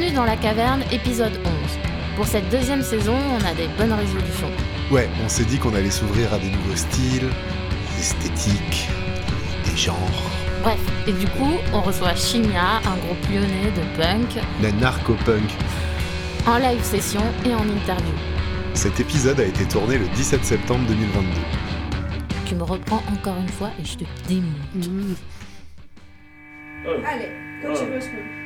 Bienvenue dans la caverne, épisode 11. Pour cette deuxième saison, on a des bonnes résolutions. Ouais, on s'est dit qu'on allait s'ouvrir à des nouveaux styles, des esthétiques, des genres. Bref, et du coup, on reçoit Shinya, un groupe lyonnais de punk, La narco-punk. en live session et en interview. Cet épisode a été tourné le 17 septembre 2022. Tu me reprends encore une fois et je te démonte. Allez, quand tu veux,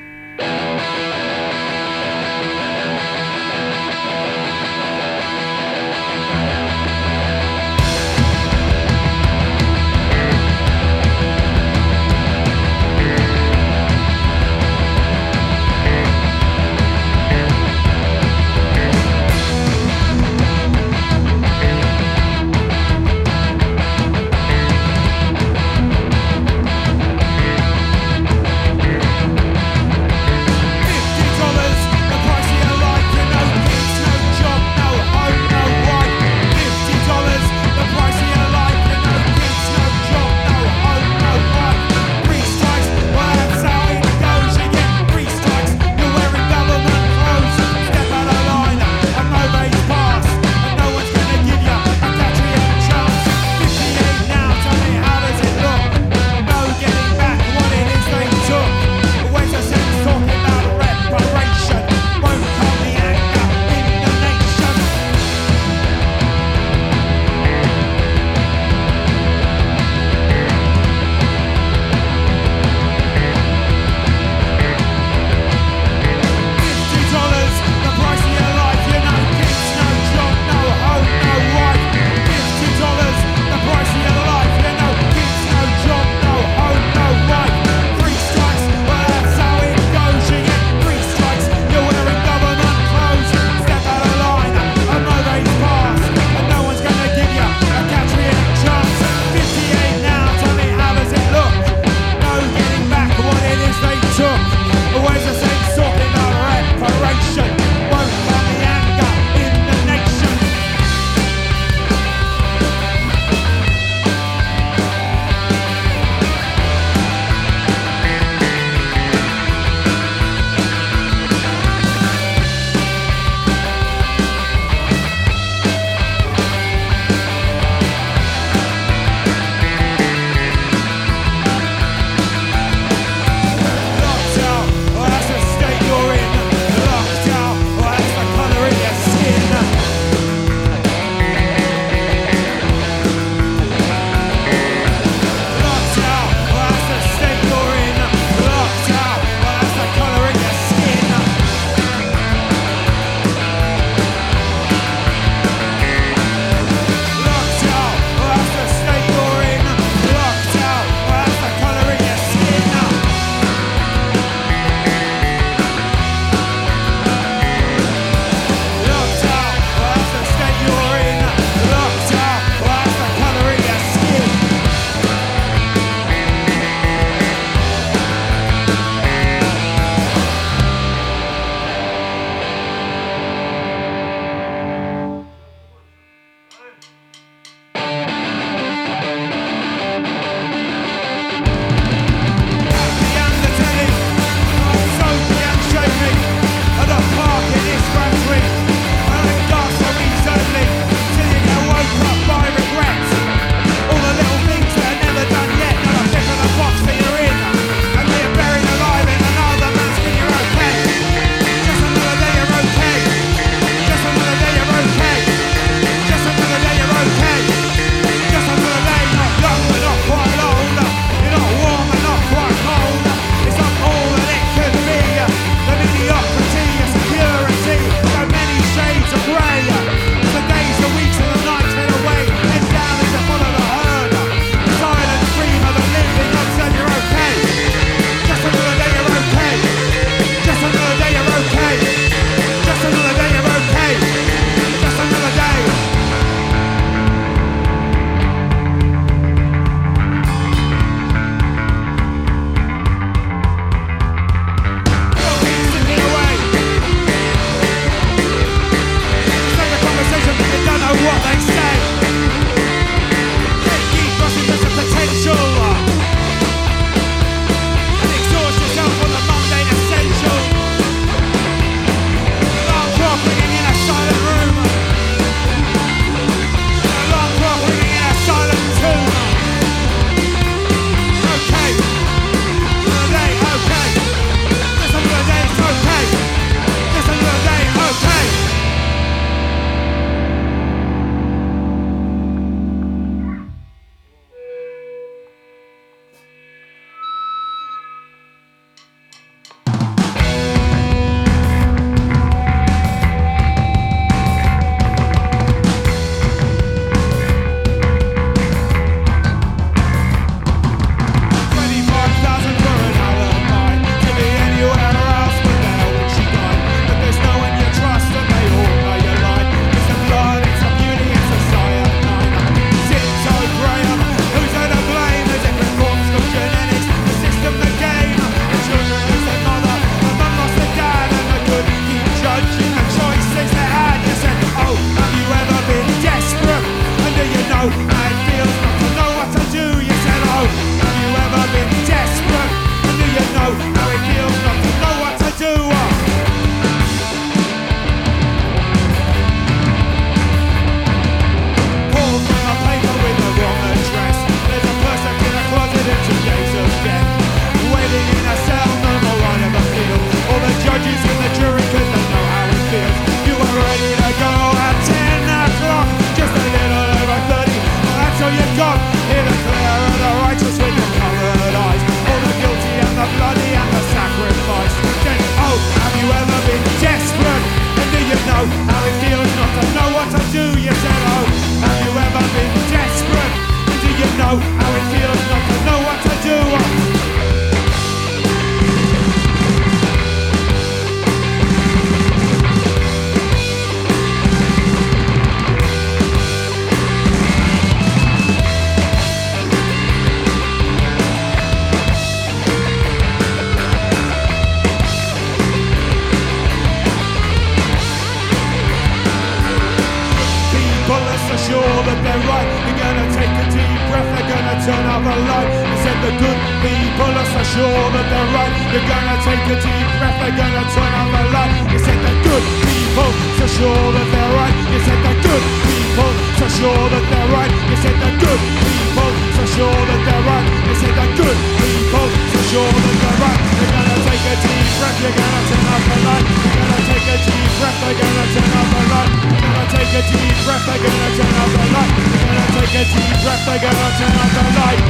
You're gonna take a deep breath, they're gonna turn on the light. You said they're good people, so sure that they're right. You said they're good people, so sure that they're right. You said they're good people, so sure that they're right. You said they're good people, so sure that they're right. You're gonna take a deep breath, you're gonna turn off the light. You're gonna take a deep breath, they're gonna turn off the light. You're gonna take a deep breath, they're gonna turn off the light. You're gonna take a deep breath, they're gonna turn off the light.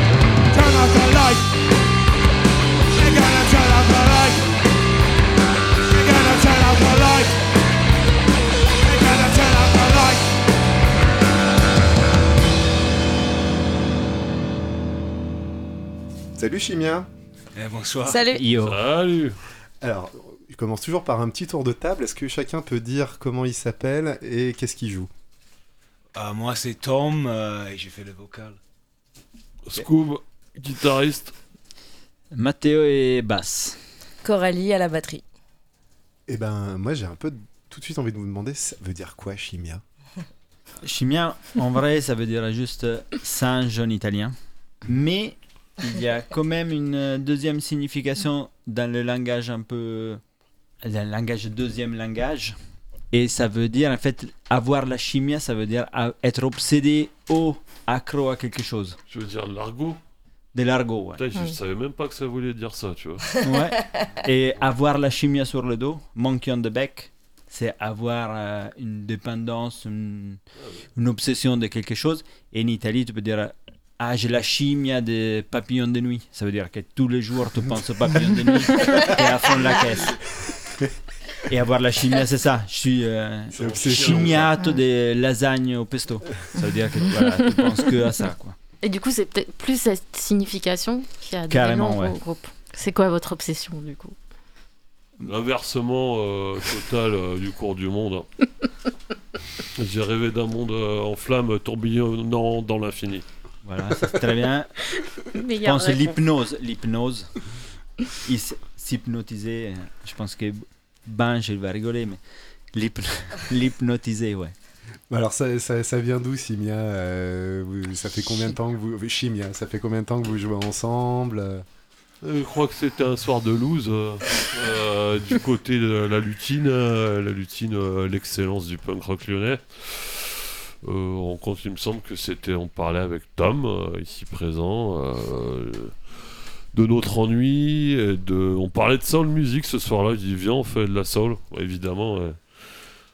Turn off the light. You're gonna turn. You're gonna turn. Salut Chimia Eh, bonsoir. Salut. Yo. Salut Alors, je commence toujours par un petit tour de table. Est-ce que chacun peut dire comment il s'appelle et qu'est-ce qu'il joue? Euh, moi, c'est Tom euh, et j'ai fait le vocal. Scoob, guitariste. Mathéo et Basse. Coralie à la batterie. Eh ben, moi j'ai un peu tout de suite envie de vous demander, ça veut dire quoi Chimia? Chimien, en vrai, ça veut dire juste singe en italien. Mais il y a quand même une deuxième signification dans le langage un peu. Le langage deuxième langage. Et ça veut dire, en fait, avoir la chimia, ça veut dire être obsédé ou accro à quelque chose. Je veux dire l'argot. De l'argot, ouais. Putain, je Ouais. savais même pas que ça voulait dire ça, tu vois. Ouais. Et avoir la chimia sur le dos, monkey on the back, c'est avoir euh, une dépendance, une, une obsession de quelque chose. Et en Italie, tu peux dire Ah, j'ai la chimia des papillons de nuit. Ça veut dire que tous les jours, tu penses aux papillons de nuit et à fond de la caisse. Et avoir la chimia, c'est ça. Je suis euh, chimiato de lasagne au pesto. Ça veut dire que voilà, tu penses que à ça. Quoi. Et du coup, c'est peut-être plus cette signification qui a donné nom au ouais. groupe. C'est quoi votre obsession du coup? L'inversement euh, total euh, du cours du monde. J'ai rêvé d'un monde euh, en flammes tourbillonnant dans l'infini. Voilà, ça, c'est très bien. Je pense que l'hypnose. L'hypnose. S'hypnotiser. Je pense que Bange, il va rigoler, mais l'hyp- l'hypnotiser, ouais. Alors ça, ça, vient d'où Chimia Euh, Ça fait combien de temps que vous... Chimia, ça fait combien de temps que vous jouez ensemble Euh, Je crois que c'était un soir de loose euh, euh, du côté de la lutine, euh, la lutine, euh, l'excellence du punk rock lyonnais. Euh, compte, il me semble que c'était, on parlait avec Tom euh, ici présent euh, de notre ennui, de, on parlait de soul music ce soir-là. Je dis viens on fait de la soul. Évidemment,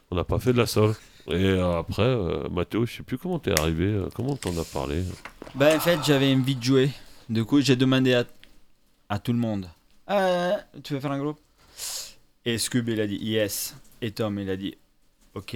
on n'a pas fait de la soul. Et euh, après, euh, Mathéo, je sais plus comment t'es arrivé, euh, comment t'en as parlé. Ben, en fait, j'avais envie de jouer. Du coup, j'ai demandé à, à tout le monde Euh, Tu veux faire un groupe? Et Scoob, il a dit yes. Et Tom, il a dit ok.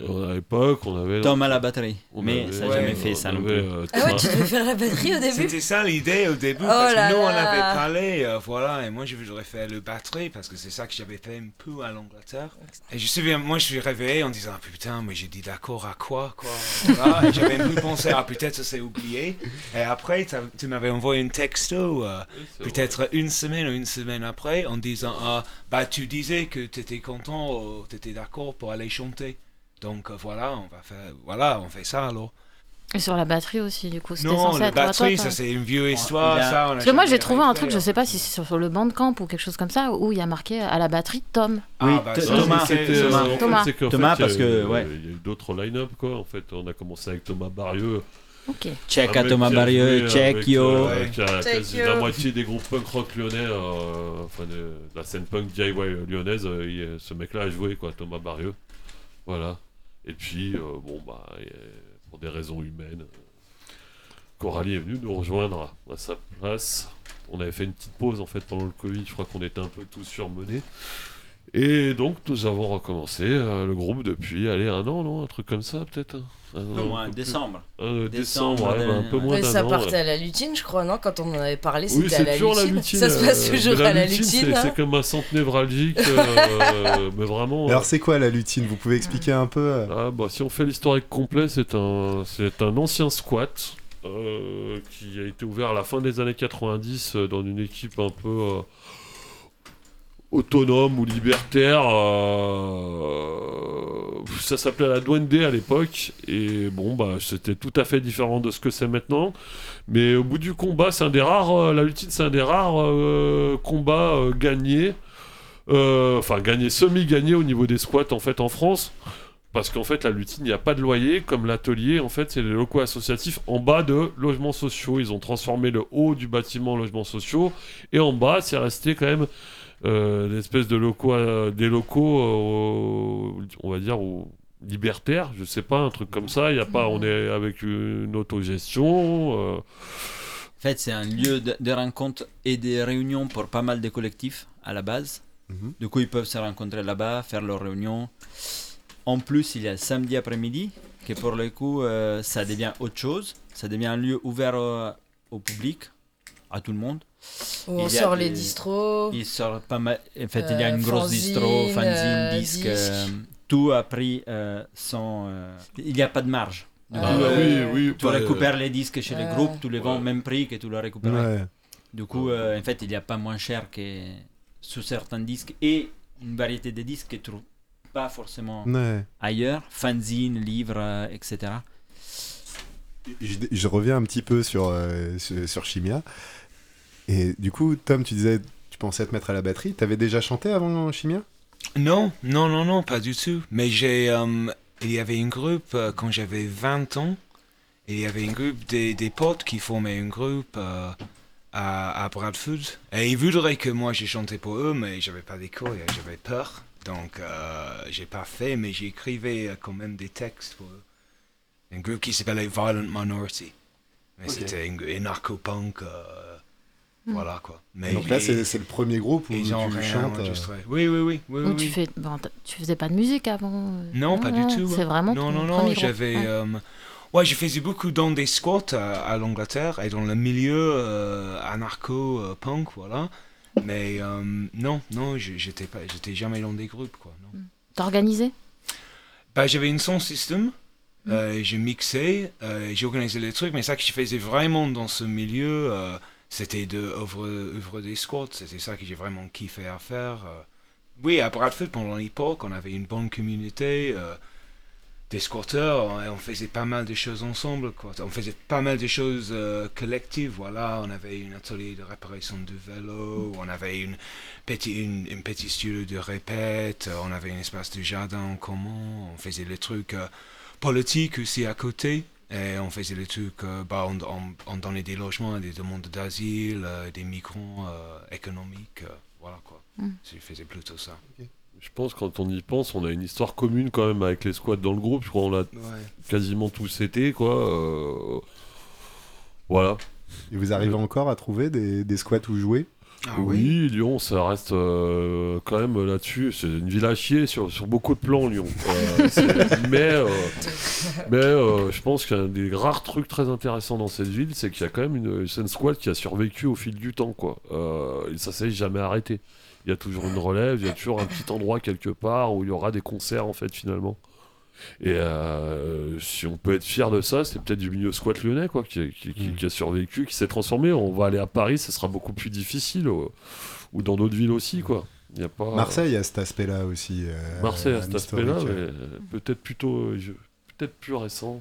Et à l'époque, on avait. Tom à la batterie. on mais avait- ça n'a ouais, jamais fait ça non plus. euh, Ah ouais, tu devais faire la batterie au début C'était ça l'idée au début, Oh parce que nous on avait parlé, euh, voilà, et moi je voudrais faire le batterie parce que c'est ça que j'avais fait un peu à l'Angleterre. Et je me souviens, moi je suis réveillé en disant ah, putain, mais j'ai dit d'accord à quoi, quoi. Voilà, j'avais un peu pensé ah peut-être ça s'est oublié. Et après tu m'avais envoyé un texto, euh, peut-être une semaine ou une semaine après, en disant ah bah tu disais que t'étais content, ou t'étais d'accord pour aller chanter. Donc euh, voilà, on va faire, voilà, on fait ça alors. Et sur la batterie aussi, du coup, c'était censé être toi, batterie, toi, ça c'est une vieille histoire, il a- ça. on a Parce que moi, j'ai trouvé un truc, je hein. sais pas si c'est sur, sur le bandcamp ou quelque chose comme ça, où il y a marqué à la batterie Tom. Ah, Oui, bah, Thomas, C'était, euh, Thomas. Thomas. Thomas, fait, parce que, ouais. Il y a eu d'autres line-up, quoi. En fait, on a commencé avec Thomas Barieux. Ok. Check à Thomas Barieux, check avec, yo. euh, Ouais. qui a Check quasi yo. la moitié des groupes punk rock lyonnais, euh, enfin de, la scène punk DIY lyonnaise. euh, ce mec-là a joué, quoi, Thomas Barieux. Voilà. Et puis, euh, bon, bah, et, pour des raisons humaines, euh, Coralie est venue nous rejoindre à sa place. On avait fait une petite pause, en fait, pendant le Covid. Je crois qu'on était un peu tous surmenés. Et donc, nous avons recommencé euh, le groupe depuis, allez, un an, non Un truc comme ça, peut-être Un Au an, moins, un peu plus. décembre. Euh, Décembre, décembre, ouais, bah, un peu moins d'un ça an. partait ouais. à la lutine, je crois, non Quand on en avait parlé, Oui, c'était à c'est la toujours lutine. la lutine. Ça se passe euh, toujours à la lutine. c'est- hein C'est comme un centre névralgique, euh, mais vraiment. Alors c'est quoi la lutine? Vous pouvez expliquer un peu euh? Ah, bah, si on fait l'historique complet, c'est un, c'est un ancien squat euh, qui a été ouvert à la fin des années 90 euh, dans une équipe un peu euh, autonome ou libertaire. euh, ça s'appelait la Duende à l'époque. Et bon, bah, c'était tout à fait différent de ce que c'est maintenant. Mais au bout du combat, c'est un des rares. euh, la lutine, c'est un des rares euh, combats gagnés. Enfin, gagnés, semi-gagnés au niveau des squats en fait en France. Parce qu'en fait, la lutine, il n'y a pas de loyer. Comme l'atelier, en fait, c'est les locaux associatifs en bas de logements sociaux. Ils ont transformé le haut du bâtiment en logements sociaux. Et en bas, c'est resté quand même l'espèce de locaux, euh, des locaux, euh, on va dire, ou libertaires, je sais pas, un truc comme ça. Il y a pas, on est avec une autogestion. euh, En fait, c'est un lieu de, de rencontre et de réunions pour pas mal de collectifs à la base. Mhm. Du coup, ils peuvent se rencontrer là-bas, faire leurs réunions. En plus, il y a le samedi après-midi, que pour le coup, euh, ça devient autre chose. Ça devient un lieu ouvert au, au public, à tout le monde. Où on sort des- les distros. Il sort pas mal. En fait, il y a Euh, une grosse fanzine, distro, fanzine, euh, disque. euh, tout a pris euh, sans. euh, il n'y a pas de marge. Du Ah coup, bah euh, oui, oui. tu bah, récupères les disques chez les groupes, tu les vends au Ouais. même prix que tu les récupères. Ouais. Du coup, euh, en fait, il n'y a pas moins cher que sur certains disques et une variété de disques que tu trouves pas forcément Ouais. ailleurs, fanzines, livres, euh, etc. Je, je reviens un petit peu sur, euh, sur, sur Chimia. Et du coup, Tom, tu disais, tu pensais te mettre à la batterie. T'avais déjà chanté avant Chimia? Non, non, non, non, pas du tout. Mais j'ai, euh, il y avait un groupe euh, quand j'avais 20 ans. Et il y avait un groupe des, des potes qui formaient un groupe euh, à, à Bradford. Et ils voudraient que moi j'ai chanté pour eux, mais j'avais pas d'écho et j'avais peur. Donc euh, j'ai pas fait, mais j'écrivais euh, quand même des textes pour eux. Un groupe qui s'appelait Violent Minority. Mais c'était un, un narco-punk. Hmm. Voilà quoi. Mais Donc là, c'est c'est le premier groupe où ils ont tu rien chantes. euh. Oui, oui, oui. oui, oui, tu fais, bon, tu faisais pas de musique avant euh, Non, pas du tout. C'est vraiment Non, non, non. premier groupe. J'avais. Ouais. euh, ouais, je faisais beaucoup dans des squats à, à l'Angleterre et dans le milieu euh, anarcho-punk, voilà. Mais euh, non, non, je- j'étais pas, j'étais jamais dans des groupes, quoi. Non. T'as organisé Bah, j'avais une son system. Euh, j'ai mixé, euh, j'ai organisé les trucs, mais ça que je faisais vraiment dans ce milieu, euh, c'était de ouvrir, ouvrir des squats. C'était ça que j'ai vraiment kiffé à faire. euh. Oui, à Bradford, pendant l'époque, on avait une bonne communauté. euh, des squatteurs, on, faisait pas mal de choses ensemble, quoi. On faisait pas mal de choses euh, collectives, voilà. On avait un atelier de réparation de vélo, on avait une petite, une, une petite studio de répète, on avait un espace de jardin en commun, on faisait les trucs politiques aussi à côté. Et on faisait les trucs, euh, bah, on, on- on donnait des logements à des demandes d'asile, euh, des migrants euh, économiques, euh, voilà quoi. Mm. Je faisais plutôt ça. Je pense quand on y pense, on a une histoire commune quand même avec les squats dans le groupe. Je crois qu'on l'a Ouais. quasiment tous été, quoi. euh, Voilà. Et vous arrivez encore à trouver des, des squats où jouer? Ah oui, Lyon, ça reste euh, quand même là-dessus. C'est une ville à chier sur, sur beaucoup de plans, Lyon. Euh, mais euh, mais euh, je pense qu'un des rares trucs très intéressants dans cette ville, c'est qu'il y a quand même une scène squat qui a survécu au fil du temps, quoi. Et ça s'est jamais arrêté. Il y a toujours une relève, il y a toujours un petit endroit quelque part où il y aura des concerts, en fait, finalement. Et euh, si on peut être fier de ça, c'est peut-être du milieu squat lyonnais, quoi, qui, qui- qui- Mm. qui a survécu, qui s'est transformé. On va aller à Paris, ce sera beaucoup plus difficile, euh, ou dans d'autres villes aussi, quoi. Il y a pas... Marseille a cet aspect-là aussi. euh, Marseille à cet aspect-là, historique. mais euh, peut-être plutôt, euh, peut-être plus récent.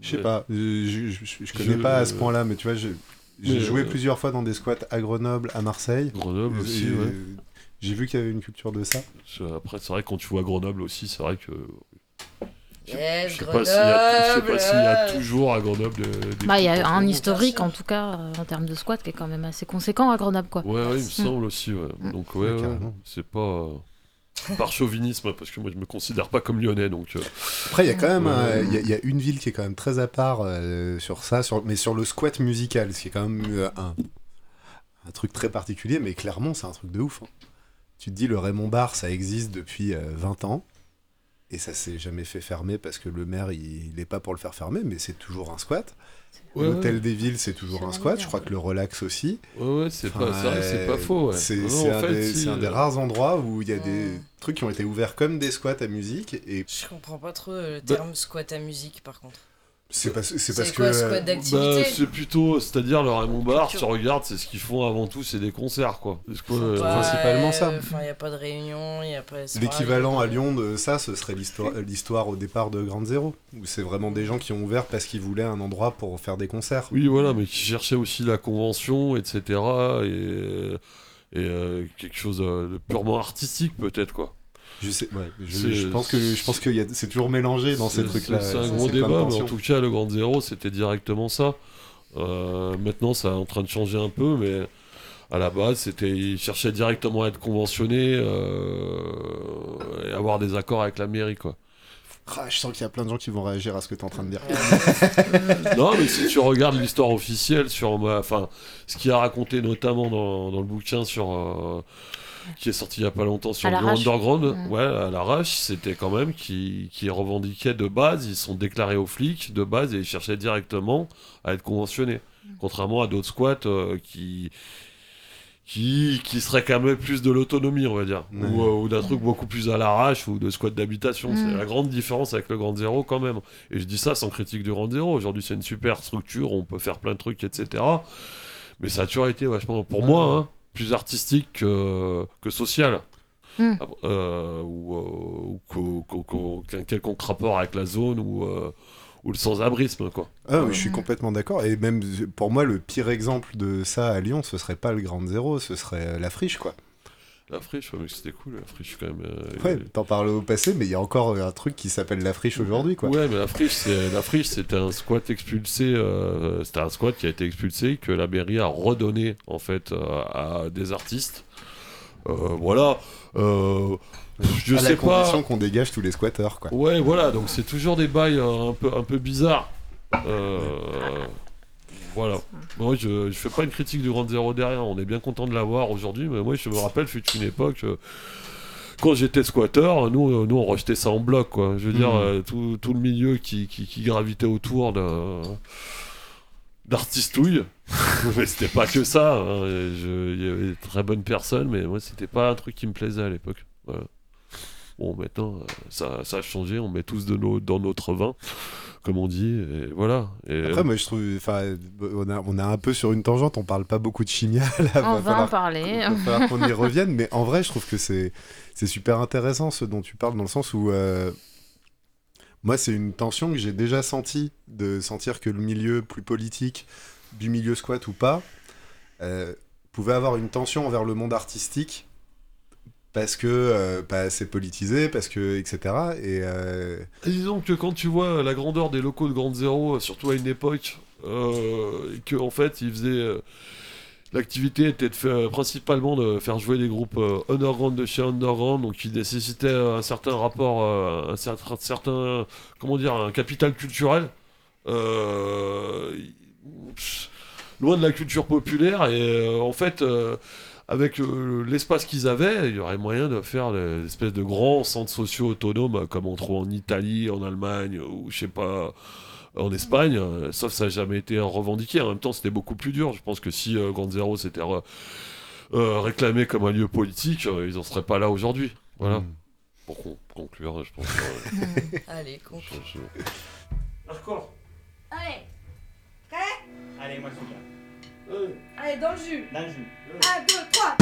Je sais pas, je, connais Je- pas à ce point-là, mais tu vois, j'ai joué euh, plusieurs fois dans des squats à Grenoble, à Marseille. Grenoble aussi, ouais. J'ai vu qu'il y avait une culture de ça. Après, c'est vrai que quand tu vois Grenoble aussi, c'est vrai que. Yes, Je sais pas s'il y, a- je sais pas s'il y a Grenoble. toujours à Grenoble. des Bah, il y a un historique en tout cas euh, en termes de squat qui est quand même assez conséquent à Grenoble quoi. Ouais, ouais, il me Mm. semble aussi, ouais. Mm. Donc, ouais, Ouais, c'est pas. euh, par chauvinisme, parce que moi je me considère pas comme lyonnais, donc. euh, Après, il y a quand même il y, a- il y a une ville qui est quand même très à part euh, sur ça, sur, mais sur le squat musical, ce qui est quand même euh, un, un truc très particulier, mais clairement, c'est un truc de ouf. hein. Tu te dis, le Raymond Bar, ça existe depuis euh, 20 ans, et ça s'est jamais fait fermer parce que le maire, il n'est pas pour le faire fermer, mais c'est toujours un squat. Ouais, L'hôtel ouais. des villes, c'est toujours un squat. Je crois que le relax aussi. Ouais, ouais, c'est Enfin, pas, c'est pas euh, faux. Ouais. C'est Non, c'est en un, fait, des, si, c'est un des euh, rares endroits où il y a des trucs qui ont été ouverts comme des squats à musique. Et Je comprends pas trop euh, le Bah- terme squat à musique par contre. C'est parce, c'est C'est parce quoi que. ce squat euh, Bah, d'activité c'est plutôt, c'est-à-dire le Raymond Bar, tu regardes, c'est ce qu'ils font avant tout, c'est des concerts, quoi. Que, euh, Bah, principalement ça. Enfin, il n'y a pas de réunion, il n'y a pas. c'est L'équivalent à Lyon de ça, ce serait l'histoire, l'histoire au départ de Grande Zéro, où c'est vraiment des gens qui ont ouvert parce qu'ils voulaient un endroit pour faire des concerts. Oui, voilà, mais qui cherchaient aussi la convention, etc. Et, et euh, quelque chose de purement artistique, peut-être, quoi. Je sais, ouais, je, je pense que je pense que c'est toujours mélangé dans ces trucs-là. C'est un gros débat, mais en tout cas, le Grand Zéro, c'était directement ça. Euh, maintenant, ça est en train de changer un peu, mais à la base, c'était ils cherchaient directement à être conventionnés euh, et avoir des accords avec la mairie, quoi. Ah, je sens qu'il y a plein de gens qui vont réagir à ce que tu es en train de dire. non, mais si tu regardes l'histoire officielle sur, ma- enfin, ce qui a raconté notamment dans, dans le bouquin sur, euh, qui est sorti il y a pas longtemps sur l'arrache. underground, Mm. ouais, à l'arrache, c'était quand même qui, qui revendiquaient de base, ils sont déclarés aux flics de base et ils cherchaient directement à être conventionnés, contrairement à d'autres squats euh, qui qui, qui serait quand même plus de l'autonomie, on va dire, Ouais. ou, euh, ou d'un truc beaucoup plus à l'arrache, ou de squat d'habitation. Mm. C'est la grande différence avec le Grand Zéro quand même. Et je dis ça sans critique du Grand Zéro. Aujourd'hui, c'est une super structure, on peut faire plein de trucs, etc. Mais ça a toujours été vachement, pour moi, hein, plus artistique que, que social. Mm. Euh, ou, euh, quelconque rapport avec la zone ou, euh, ou le sans-abrisme, quoi. Ah, oui, je suis complètement d'accord. Et même pour moi, le pire exemple de ça à Lyon, ce serait pas le Grand Zéro, ce serait euh, la friche, quoi. La friche, ouais, mais c'était cool, la friche quand même. euh, Ouais, t'en parles au passé, mais il y a encore un truc qui s'appelle la friche aujourd'hui, quoi. Ouais, mais la friche, c'est la friche, c'était un squat expulsé. euh, c'était un squat qui a été expulsé que la mairie a redonné en fait euh, à des artistes. Euh, voilà. Je à sais la pas. condition qu'on dégage tous les squatteurs, quoi. Ouais, voilà. Donc c'est toujours des bails euh, un peu un peu bizarres. Euh, voilà. Moi, je, je fais pas une critique du Grand Zéro derrière. On est bien content de l'avoir aujourd'hui, mais moi, je me rappelle, fut une époque. euh, quand j'étais squatter, nous, nous on rejetait ça en bloc, quoi. Je veux dire, euh, tout, tout le milieu qui, qui, qui gravitait autour d'un d'artistouille. mais c'était pas que ça. hein. Il y avait de très bonnes personnes, mais moi, c'était pas un truc qui me plaisait à l'époque. Voilà. Bon, maintenant, euh, ça, ça a changé. On met tous de nos, dans notre vin, comme on dit, et voilà. Et, Après, moi, je trouve, enfin, on a, on a un peu sur une tangente, on parle pas beaucoup de chimia, là, On va va en parler. Il va falloir qu'on y revienne, mais en vrai, je trouve que c'est c'est super intéressant ce dont tu parles, dans le sens où euh, moi, c'est une tension que j'ai déjà sentie, de sentir que le milieu plus politique, du milieu squat ou pas, euh, pouvait avoir une tension envers le monde artistique parce que euh, pas assez politisé, parce que etc. Et euh, Et disons que quand tu vois la grandeur des locaux de Grande Zéro, surtout à une époque, euh, que en fait ils faisaient. euh, L'activité était de faire, principalement de faire jouer des groupes euh, underground de chez underground, donc qui nécessitaient un certain rapport, un certain, comment dire, un capital culturel, loin de la culture populaire. Et en fait, avec euh, l'espace qu'ils avaient, il y aurait moyen de faire des espèces de grands centres sociaux autonomes, euh, comme on trouve en Italie, en Allemagne, ou je sais pas, en Espagne, euh, sauf que ça n'a jamais été revendiqué. En même temps, c'était beaucoup plus dur. Je pense que si euh, Grand Zéro s'était euh, réclamé comme un lieu politique, euh, ils n'en seraient pas là aujourd'hui. Voilà. mm. Pour con- conclure, je pense. euh, Allez, con. je- Allez, Allez, moi je viens. allez, dans le jus. Dans le jus. 1, 2, 3.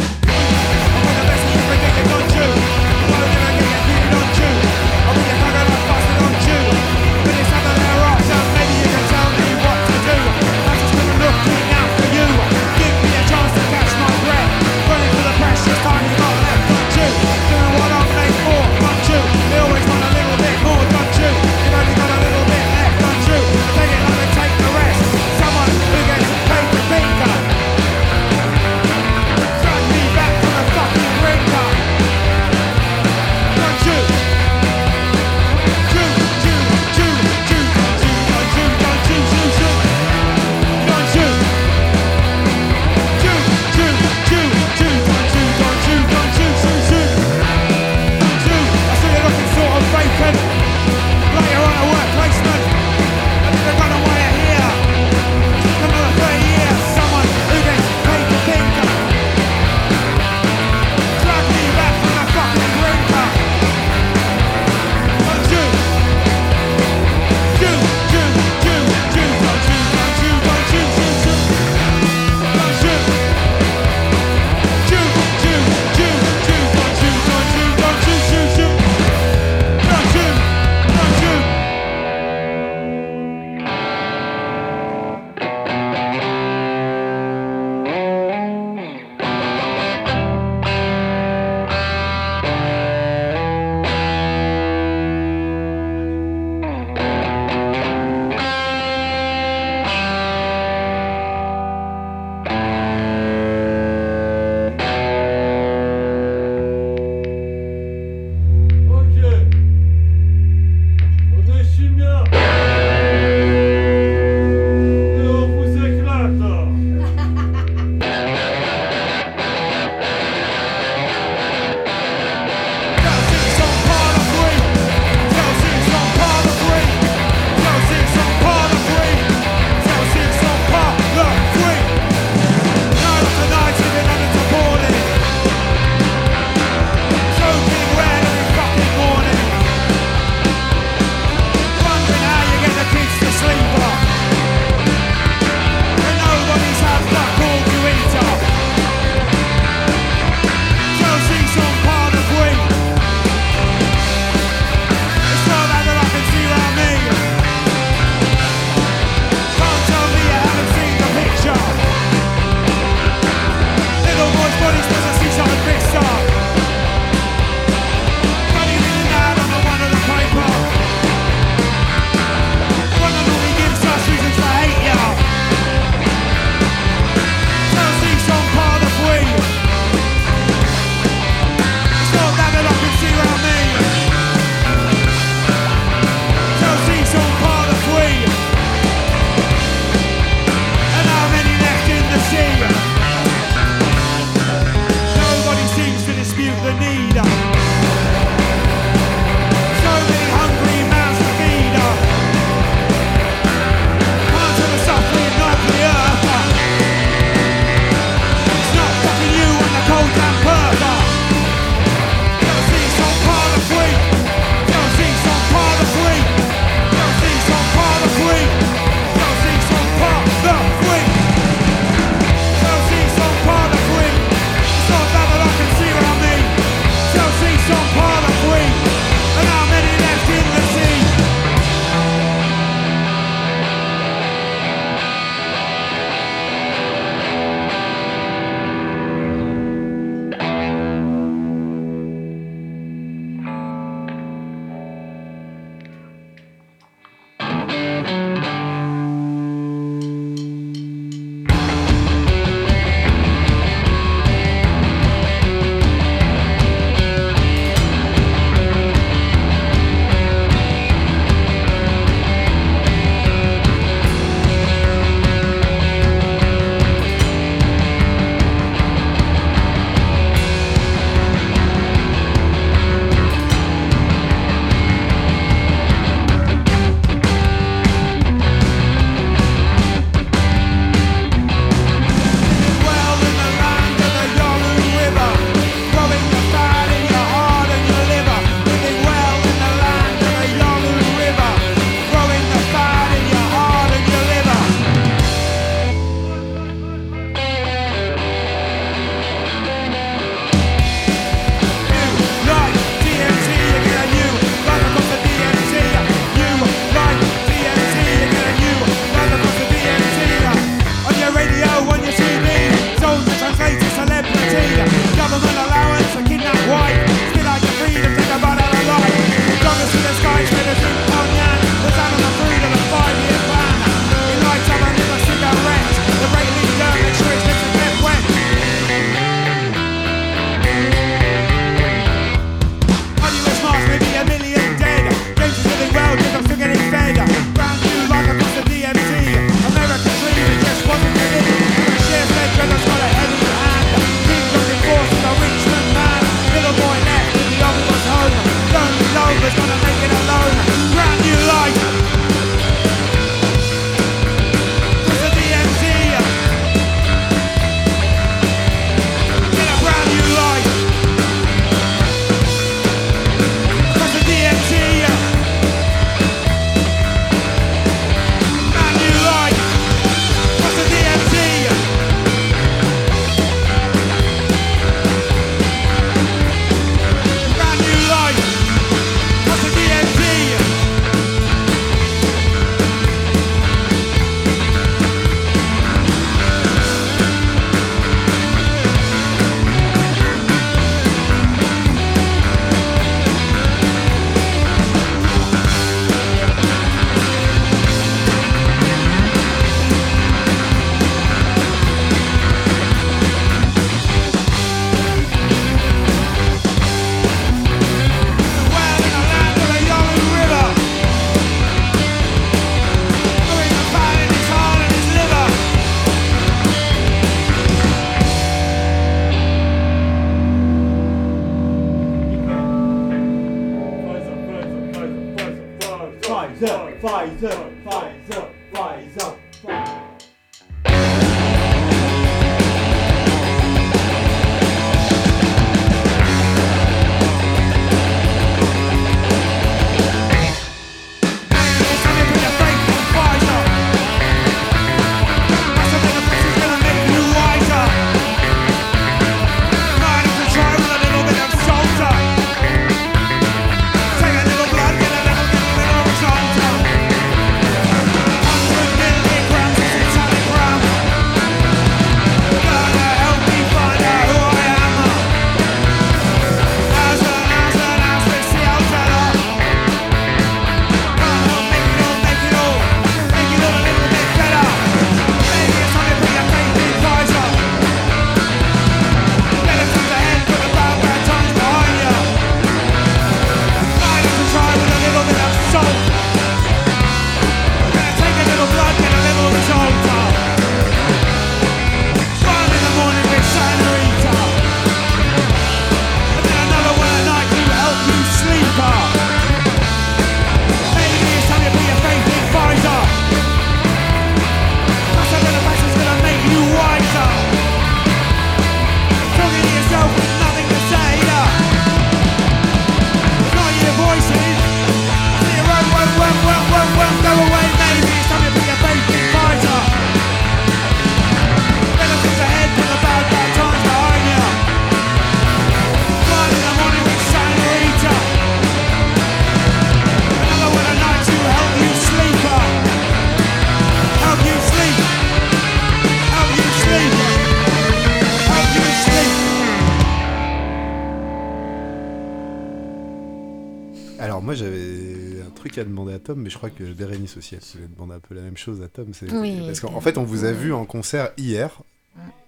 Alors moi j'avais un truc à demander à Tom, mais je crois que Bérénice aussi elle voulait demander un peu la même chose à Tom. Oui. Parce qu'en en fait on vous a vu en concert hier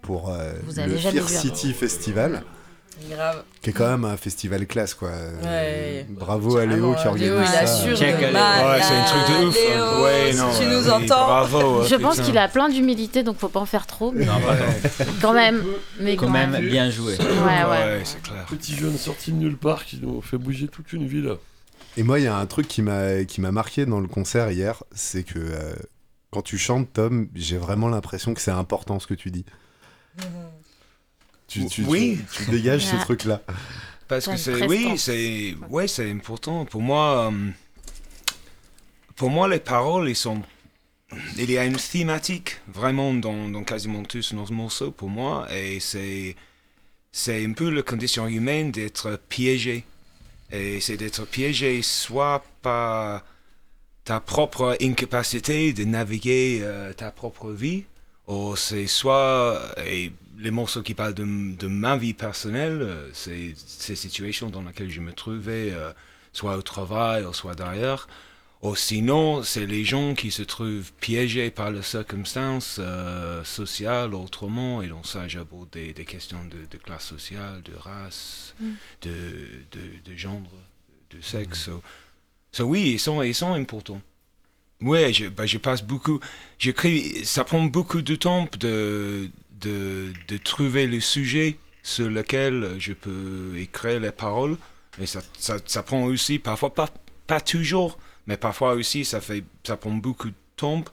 pour euh, le Fear. City Festival, Grave. qui est quand même un festival classe quoi. Euh, Ouais. Bravo à Léo qui Léo, organise il ça. Check. Ouais, c'est un truc de ouf. hein. Léo, ouais, si non, tu euh, nous oui, entends. Bravo. Je pense qu'il a plein d'humilité, donc faut pas en faire trop. Mais Non, pardon. quand même. Mais Quand même, bien joué. Ouais, ouais. Ouais, c'est clair. Petit jeune sorti de nulle part qui nous fait bouger toute une ville. Et moi il y a un truc qui m'a qui m'a marqué dans le concert hier, c'est que euh, quand tu chantes Tom, j'ai vraiment l'impression que c'est important ce que tu dis. Tu, tu- Oui. tu, tu dégages ce Ouais. truc là. Parce que c'est, oui, c'est, ouais, c'est important. Pour moi, euh, pour moi, les paroles, ils sont, il y a une thématique vraiment dans, dans quasiment tous nos morceaux pour moi, et c'est, c'est un peu la condition humaine d'être piégé. Et c'est d'être piégé soit par ta propre incapacité de naviguer euh, ta propre vie, ou c'est soit, et les morceaux qui parlent de, ma vie personnelle, euh, c'est ces situations dans lesquelles je me trouvais, euh, soit au travail, ou soit d'ailleurs. Ou sinon, c'est les gens qui se trouvent piégés par les circonstances euh, sociales autrement. Et donc ça, j'aborde des, des questions de, de classe sociale, de race, de, de, de genre, de sexe. So, so oui, ils sont, ils sont importants. Ouais, je, bah, je passe beaucoup. J'écris. Ça prend beaucoup de temps de, de, de trouver le sujet sur lequel je peux écrire les paroles. Et ça, ça, ça prend aussi, parfois, pas, pas toujours, mais parfois aussi, ça, fait, ça prend beaucoup de temps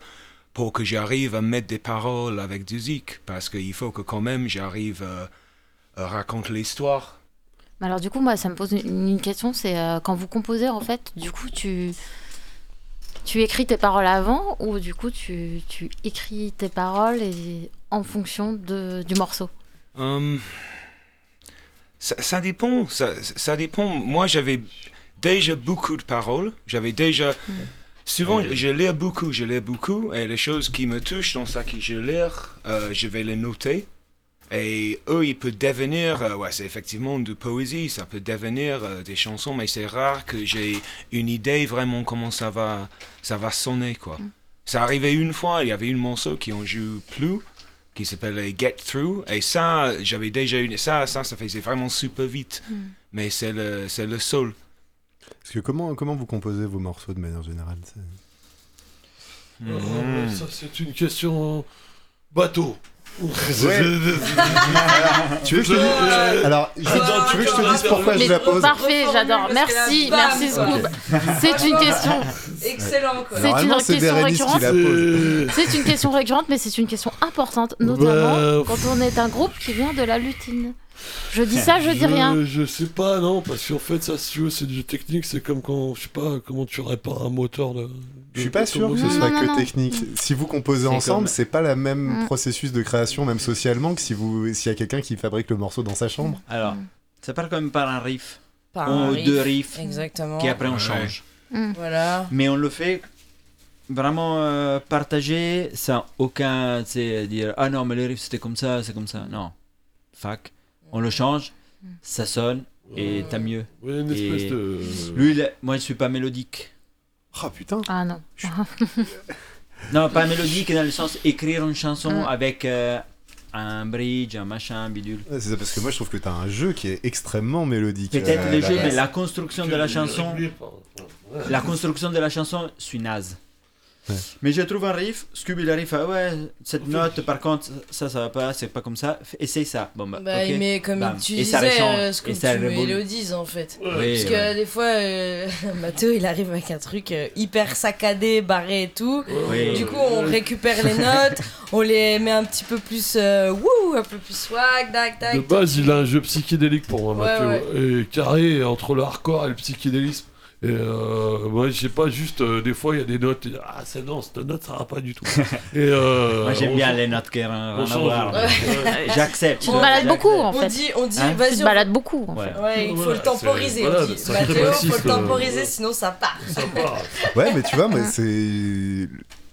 pour que j'arrive à mettre des paroles avec musique. Parce qu'il faut que quand même j'arrive à, à raconter l'histoire. Alors du coup, moi, ça me pose une, une question, c'est euh, quand vous composez, en fait, du coup, tu, tu écris tes paroles avant ou du coup, tu, tu écris tes paroles et, en fonction de, du morceau? Hum, ça, ça dépend. Ça, ça dépend. Moi, j'avais déjà beaucoup de paroles. J'avais déjà. Souvent, je lis beaucoup, je lis beaucoup, et les choses qui me touchent dans ça que je lis, euh, je vais les noter. Et eux, ils peuvent devenir, euh, ouais, c'est effectivement de poésie, ça peut devenir euh, des chansons, mais c'est rare que j'ai une idée vraiment comment ça va, ça va sonner, quoi. Ça arrivait une fois, il y avait une morceau qui en joue plus, qui s'appelait Get Through, et ça, j'avais déjà une, ça, ça, ça faisait vraiment super vite, mais c'est le, c'est le sol. Parce que comment, comment vous composez vos morceaux de manière générale c'est- Euh, ça, c'est une question bateau. Tu veux que je te dise Alors, je- tu veux que je te dise pourquoi je la pose parfait, j'adore. Merci, merci. Scoob. C'est une question. Excellent quoi. C'est une question récurrente. C'est une question récurrente, mais c'est une question importante, notamment Bah, quand on est un groupe qui vient de la lutine. Je dis ça, je dis rien. Je sais pas, non, parce qu'en fait, ça, si tu veux, c'est du technique, c'est comme quand, je sais pas, comment tu répares un moteur de. Je suis pas sûr que ce soit non, que non. technique. Si vous composez C'est ensemble, comme- c'est pas la même Mm. processus de création, même socialement, que si vous, s'il y a quelqu'un qui fabrique le morceau dans sa chambre. Alors, ça part quand même par un riff. Par Un riff. deux riffs. Exactement. Qui après on Ouais. change. Voilà. Mais on le fait vraiment euh, partagé sans aucun, tu sais, dire ah non, mais le riff c'était comme ça, c'est comme ça. Non. Fac. On le change, ça sonne et t'as mieux. Ouais, une espèce Et de. Lui, il moi je suis pas mélodique. Ah putain Ah non. Non, pas mélodique dans le sens écrire une chanson avec euh, un bridge, un machin, un bidule. Ouais, C'est ça, parce que moi je trouve que t'as un jeu qui est extrêmement mélodique. Peut-être Euh, le là- jeu, mais la construction de la chanson, la construction de la chanson, je suis naze. Ouais. Mais je trouve un riff, Scooby il arrive à ouais, cette note par contre, ça ça va pas, c'est pas comme ça, essaye ça. Bon bah, Bah, ok. mais comme Bam. tu Et disais, euh, ce que et tu mélodises en fait. Oui, Parce que des fois, euh, Mathéo il arrive avec un truc euh, hyper saccadé, barré et tout. Oui. Du coup, on récupère les notes, on les met un petit peu plus euh, wouh, un peu plus swag, tac, tac. De base, il a un jeu psychédélique pour moi, Ouais, Mathéo. Et carré entre le hardcore et le psychédélisme. Et euh, moi, je sais pas, juste euh, des fois, il y a des notes. et, ah, c'est non, cette note, ça va pas du tout. et euh, Moi j'aime on bien les notes qui rien on. Ouais. J'accepte. Tu te balades beaucoup en On fait. dit, on dit, Hein Tu vas-y, on- balades beaucoup en Ouais. fait. Ouais, il faut Voilà, le temporiser. voilà, on dit. Mathéo, faut le euh, temporiser, sinon ça part. Ça part. Ouais, mais tu vois, moi, c'est.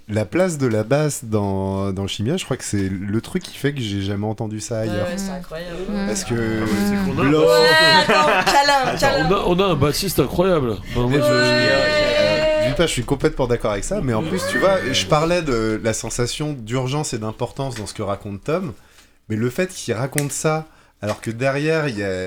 La place de la basse dans, dans Chimia, je crois que c'est le truc qui fait que j'ai jamais entendu ça ailleurs. ouais, c'est incroyable. Parce que. Ah, c'est qu'on a- Blanc- Ouais, attends, câlin, Attends, câlin. on, a, on a un bassiste incroyable. Enfin, moi, Je Ouais. dis pas, je suis complètement d'accord avec ça, mais en plus, tu vois, je parlais de la sensation d'urgence et d'importance dans ce que raconte Tom, mais le fait qu'il raconte ça, alors que derrière, il y a,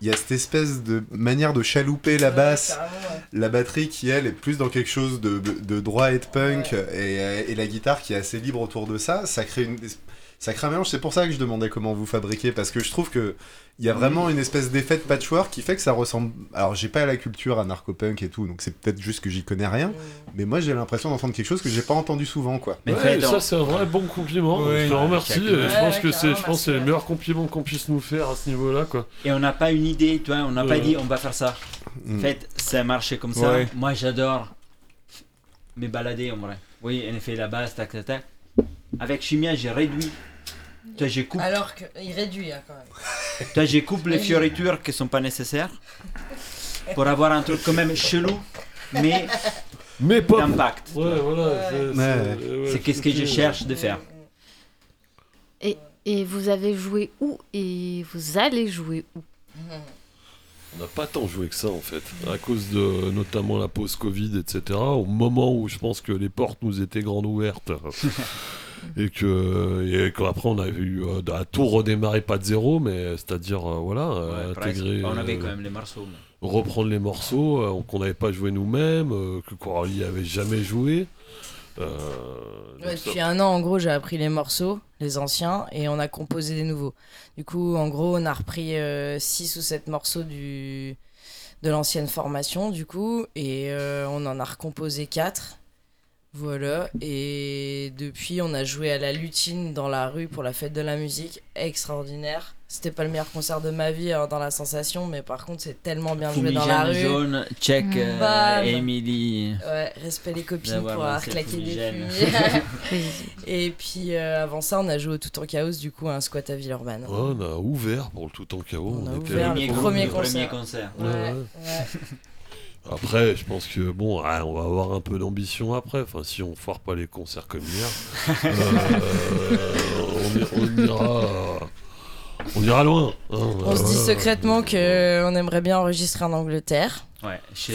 il y a cette espèce de manière de chalouper la basse, ouais. la batterie qui, elle, est plus dans quelque chose de, de droit et de punk, et, et la guitare qui est assez libre autour de ça, ça crée une... Ça crée un mélange, c'est pour ça que je demandais comment vous fabriquez, parce que je trouve que il y a vraiment une espèce d'effet de patchwork qui fait que ça ressemble. Alors, j'ai pas la culture anarcho-punk et tout, donc c'est peut-être juste que j'y connais rien, mais moi j'ai l'impression d'entendre quelque chose que j'ai pas entendu souvent, quoi. Mais Ouais, fait, ça c'est un vrai bon compliment. Je te remercie. Et je Ouais, pense que c'est, carrément, je pense que c'est le meilleur compliment qu'on puisse nous faire à ce niveau-là, quoi. Et on n'a pas une idée, tu vois, on n'a pas Ouais. dit on va faire ça. En Mm. fait, ça a marché comme ça. Ouais. Moi, j'adore me balader en vrai. Oui, en effet, la base, tac, tac, tac. Avec Chimia, j'ai réduit. J'ai Alors qu'il réduit hein, quand même. j'ai coupé les fioritures qui sont pas nécessaires pour avoir un truc quand même chelou, mais Mais pas. d'impact. Ouais, voilà. Ouais. c'est- Ouais. c'est- ouais, C'est qu'est-ce que je cherche de faire. Et vous avez joué où et vous allez jouer où? On n'a pas tant joué que ça en fait, à cause de notamment la pause Covid, etc. Au moment où je pense que les portes nous étaient grandes ouvertes et que et qu'après on a eu euh, à tout redémarrer pas de zéro, mais c'est-à-dire euh, voilà euh, Ouais, intégrer, on avait quand même les morceaux. mais- reprendre les morceaux qu'on n'avait pas joué nous-mêmes, que Coralie avait jamais joué. Euh, Ouais, depuis un an, en gros, j'ai appris les morceaux, les anciens, et on a composé des nouveaux. Du coup, en gros, on a repris 6 ou 7 morceaux du... de l'ancienne formation, du coup, et euh, on en a recomposé 4. Voilà, et depuis, on a joué à la lutine dans la rue pour la fête de la musique, extraordinaire. C'était pas le meilleur concert de ma vie hein, dans la sensation, mais par contre, c'est tellement bien joué dans la Fumigène rue. jaune, check, Mm. euh. Emily. Ouais, respect les copines pour avoir claqué des fumiers. Et puis euh, avant ça, on a joué au Tout en Chaos, du coup, à un squat à Villeurbanne. Ouais, on a ouvert pour le tout en chaos. On a était ouvert le Premier, premier concert. concert. Ouais, Ouais, ouais. Après, je pense que bon, ah, on va avoir un peu d'ambition après. Enfin, si on foire pas les concerts comme hier, euh, on, ira, on ira loin. hein. On se dit secrètement qu'on aimerait bien enregistrer en Angleterre. Ouais, chez,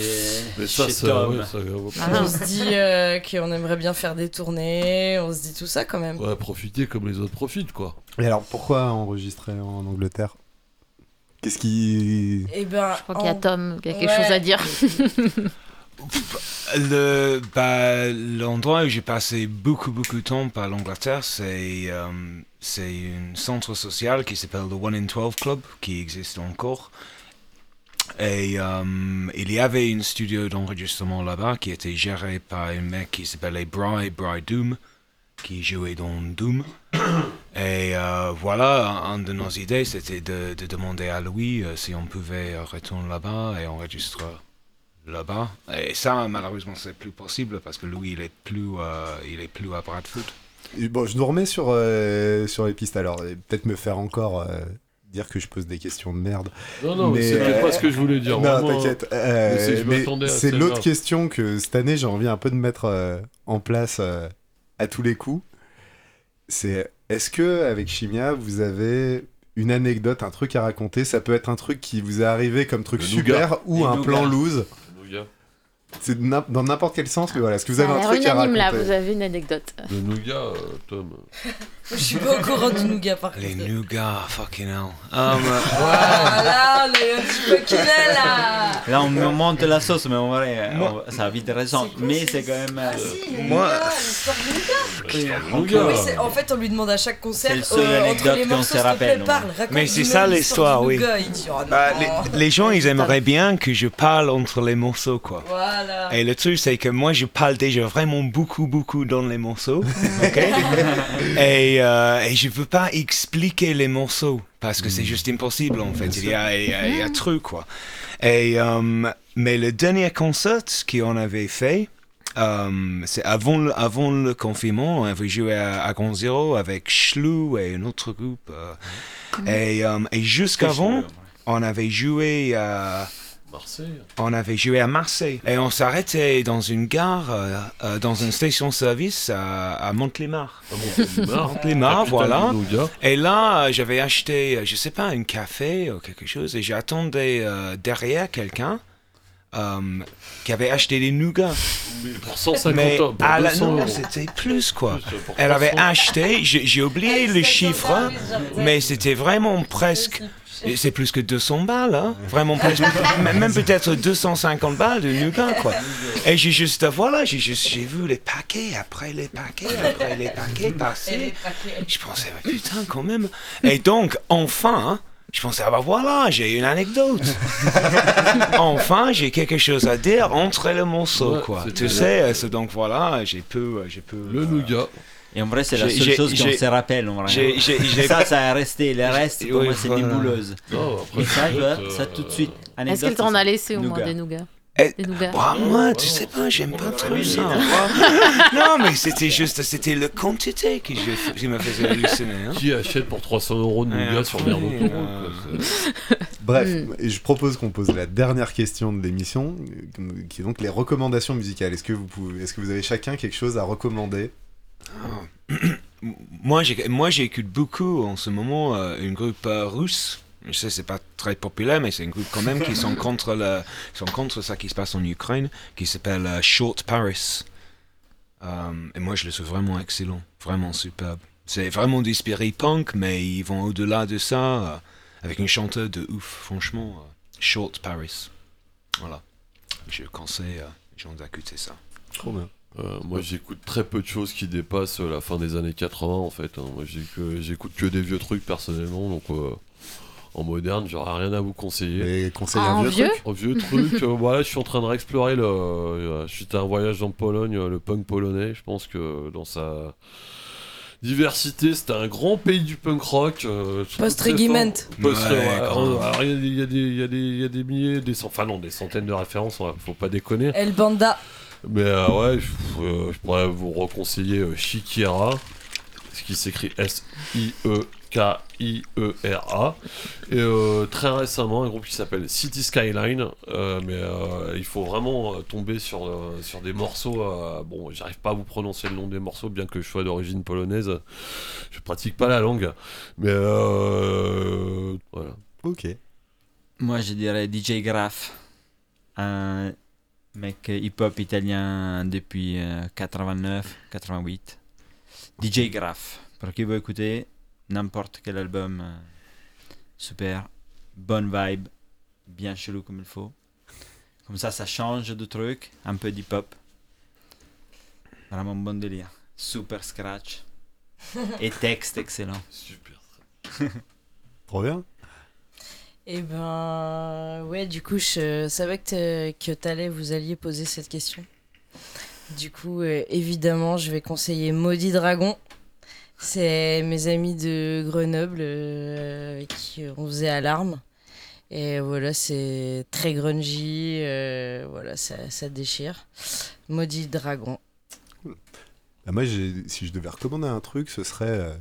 Mais ça, chez ça, Tom. ouais, ça- Ah. On se dit euh, qu'on aimerait bien faire des tournées. On se dit tout ça quand même. ouais, profiter comme les autres profitent, quoi. Et alors, pourquoi enregistrer en Angleterre? Qu'est-ce qui. Et ben, Je crois qu'il y a Tom qui a quelque Ouais. chose à dire. le, bah, l'endroit où j'ai passé beaucoup, beaucoup de temps par l'Angleterre, c'est, euh, c'est un centre social qui s'appelle le One in 12 Club, qui existe encore. Et euh, il y avait une studio d'enregistrement là-bas qui était géré par un mec qui s'appelait Bry, Bry Doom, qui jouait dans Doom. Et euh, voilà, une de nos idées, c'était de, de demander à Louis euh, si on pouvait euh, retourner là-bas et enregistrer là-bas. Et ça, malheureusement, c'est plus possible parce que Louis, il est plus, euh, il est plus à Bradford. Et Bon, je nous remets sur, euh, sur les pistes alors. et Peut-être me faire encore euh, dire que je pose des questions de merde. Non, non, mais c'était euh, pas ce que je voulais dire. non, vraiment. t'inquiète. euh, Mais c'est- l'autre question que cette année j'ai envie un peu de mettre euh, en place euh, à tous les coups. C'est est-ce que avec Chimia vous avez une anecdote, un truc à raconter? Ça peut être un truc qui vous est arrivé comme truc Le super nougat. ou Les un nougats. plan loose. C'est dans n'importe quel sens, mais voilà. Est-ce que vous avez a un truc à là, raconter vous avez une anecdote. Le nougat, euh, Tom. Je suis pas au courant du nougat par Les contre. nougats, fucking hell. Um, Voilà, on est un petit peu là Là, on me monte la sauce, mais en vrai, euh, Moi- on- ça a vite quoi, Mais c'est- quand même. euh, Ah si, les moi- l'histoire du nougat. Oui, en fait, on lui demande à chaque concert C'est le seul euh, entre anecdote les qu'on morceaux, se rappelle, parle, Mais c'est ça l'histoire, oui. nougat. Il dit, oh bah, les, les gens, ils aimeraient bien que je parle entre les morceaux, quoi. Voilà. Et le truc, c'est que moi, je parle déjà vraiment beaucoup, beaucoup dans les morceaux. ok? Et, euh, et je veux pas expliquer les morceaux parce que c'est juste impossible, en fait. Il y a, il y a, il y a trop, quoi. Et, euh, mais le dernier concert qu'on avait fait, euh, c'est avant le, avant le confinement, on avait joué à, à Grand Zero avec Schlou et un autre groupe. euh, et, euh, et jusqu'avant, on avait joué à. Marseille. On avait joué à Marseille et on s'arrêtait dans une gare, euh, euh, dans une station-service à, à Montélimar. À Montélimar. Montélimar, Capitale voilà. Et là, euh, j'avais acheté, je sais pas, un café ou quelque chose et j'attendais euh, derrière quelqu'un qui avait acheté des nougats. Mais pour 150 Mais ans, pour à la- 200 non, euros. c'était plus quoi. Plus, Elle avait 300. acheté, j'ai j'ai oublié le chiffre, mais c'était vraiment presque. Et C'est plus que 200 balles, hein. Vraiment presque. m- Même peut-être 250 balles de nougat, quoi. Et j'ai juste, voilà, j'ai juste, j'ai vu les paquets, après les paquets, après les paquets passer. Je pensais, mais putain, quand même. Et donc, enfin, hein, je pensais, ah bah voilà, j'ai une anecdote. enfin, j'ai quelque chose à dire entre les morceaux, Ouais, quoi. Tu sais, donc voilà, j'ai peu, j'ai peu. Le euh, nougat. Et en vrai, c'est la seule chose qu'on se rappelle. En vrai. Ça, ça a resté. Le reste, pour Oui, moi, c'est voilà. nébuleuse. Non, après, Et ça, je vois, euh, ça tout de suite. Est-ce Anecdote, qu'il t'en a laissé au moins Nougat. des nougats Eh, Des nougats Bah, moi, tu sais pas, j'aime pas trop ça. non, mais c'était juste, c'était la quantité qui, je- qui me faisait halluciner. Hein. Qui achète pour 300 euros de nougat sur d'autoroute euh, Bref, Mm. et je propose qu'on pose la dernière question de l'émission, euh, qui est donc les recommandations musicales. Est-ce que vous pouvez, est-ce que vous avez chacun quelque chose à recommander Moi, j'ai, moi, j'écoute beaucoup en ce moment euh, une groupe euh, russe. Je sais, c'est pas très populaire, mais c'est un groupe quand même qui sont contre le, qui sont contre ça qui se passe en Ukraine, qui s'appelle euh, Short Paris. Euh, et moi, je le trouve vraiment excellent, vraiment superbe. C'est vraiment du spirit punk, mais ils vont au-delà de ça, euh, avec une chanteuse de ouf, franchement. euh, Short Paris. Voilà. Je conseille euh, aux gens d'écouter ça. Trop bien. Euh, moi j'écoute très peu de choses qui dépassent euh, la fin des années 80 en fait. hein. Moi j'ai que- j'écoute que des vieux trucs personnellement donc euh, en moderne j'aurais rien à vous conseiller. Et conseille En un vieux, vieux truc En vieux truc, euh, voilà, je suis en train de réexplorer le. euh, suite à un voyage en Pologne, le punk polonais. Je pense que dans sa diversité, c'était un grand pays du punk rock. euh, je fort. Post- Ouais, ouais, quand même. alors, il y, a des- y y a milliers, des cent- enfin non, des centaines de références. ouais, faut pas déconner. El Banda. Mais euh, ouais, je, euh, je pourrais vous reconseiller euh, Shikira, ce qui s'écrit S-I-E-K-I-E-R-A. Et euh, très récemment, un groupe qui s'appelle City Skyline. euh, mais euh, il faut vraiment euh, tomber sur, euh, sur des morceaux. euh, bon, j'arrive pas à vous prononcer le nom des morceaux, bien que je sois d'origine polonaise. Je pratique pas la langue. Mais euh, voilà. Ok. Moi, je dirais DJ Graf, un mec hip-hop italien depuis euh, 89, 88. DJ Graf, pour qui veut écouter n'importe quel album, euh, super, bonne vibe, bien chelou comme il faut. Comme ça, ça change de truc, un peu d'hip-hop, Vraiment bon délire. Super scratch. Et texte excellent. Super. Trop bien. Et ben, ouais, du coup, je savais que, que t'allais, vous alliez poser cette question. Du coup, euh, évidemment, je vais conseiller Maudit Dragon. C'est mes amis de Grenoble euh, qui on faisait Alarme. Et voilà, c'est très grungy, euh, voilà, ça, ça déchire. Maudit Dragon. Bah, moi, si je devais recommander un truc, ce serait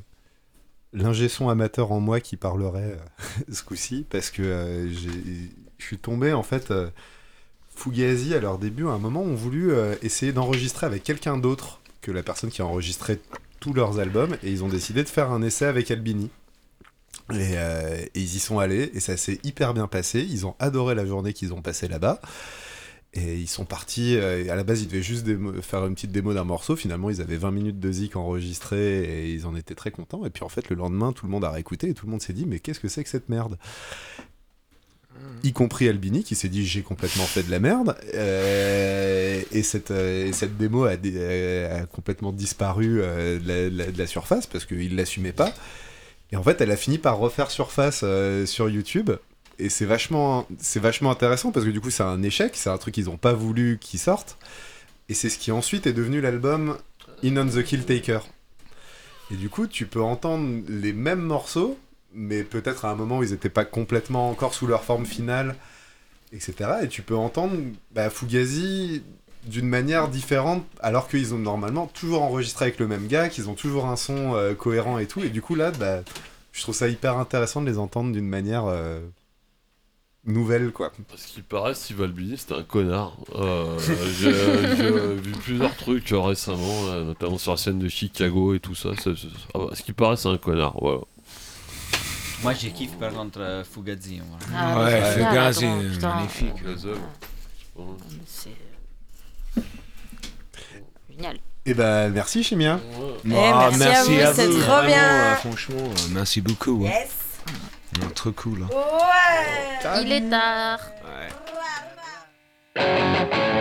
l'ingé son amateur en moi qui parlerait euh, ce coup-ci, parce que euh, je suis tombé en fait. euh, Fugazi, à leur début, à un moment, ont voulu essayer d'enregistrer avec quelqu'un d'autre que la personne qui a enregistré tous leurs albums, et ils ont décidé de faire un essai avec Albini. Et, et ils y sont allés, et ça s'est hyper bien passé. Ils ont adoré la journée qu'ils ont passée là-bas. Et ils sont partis. euh, à la base, ils devaient juste démo- faire une petite démo d'un morceau. Finalement, ils avaient 20 minutes de zik enregistrées et ils en étaient très contents. Et puis en fait, le lendemain, tout le monde a réécouté et tout le monde s'est dit Mais qu'est-ce que c'est que cette merde? Y compris Albini qui s'est dit J'ai complètement fait de la merde. Euh, et, cette, euh, et cette démo a, dé- a complètement disparu euh, de, la, de la- de la surface parce qu'il l'assumait pas. Et en fait, elle a fini par refaire surface sur YouTube. Et c'est vachement, c'est vachement intéressant parce que du coup, c'est un échec, c'est un truc qu'ils n'ont pas voulu qu'il sorte. Et c'est ce qui ensuite est devenu l'album In on the Kill Taker. Et du coup, tu peux entendre les mêmes morceaux, mais peut-être à un moment où ils n'étaient pas complètement encore sous leur forme finale, etc. Et tu peux entendre bah, Fugazi d'une manière différente, alors qu'ils ont normalement toujours enregistré avec le même gars, qu'ils ont toujours un son euh, cohérent et tout. Et du coup, là, bah, je trouve ça hyper intéressant de les entendre d'une manière euh, nouvelle, quoi. Parce qu'il paraît, Steve Albini, c'était un connard. Euh, J'ai vu plusieurs trucs euh, récemment, là, notamment sur la scène de Chicago et tout ça. ah bah, ce qui paraît, c'est un connard. Voilà. Moi, j'ai kiffé par contre euh, Fugazi. moi. Ah, Ouais, c'est Fugazi, magnifique. Ah, C'est génial. Et bah, merci, Chimia. Eh, merci à vous, c'est trop bien. euh, franchement, euh, merci beaucoup. hein. Yes! Non, trop cool. Hein. Ouais. Il est tard. Ouais.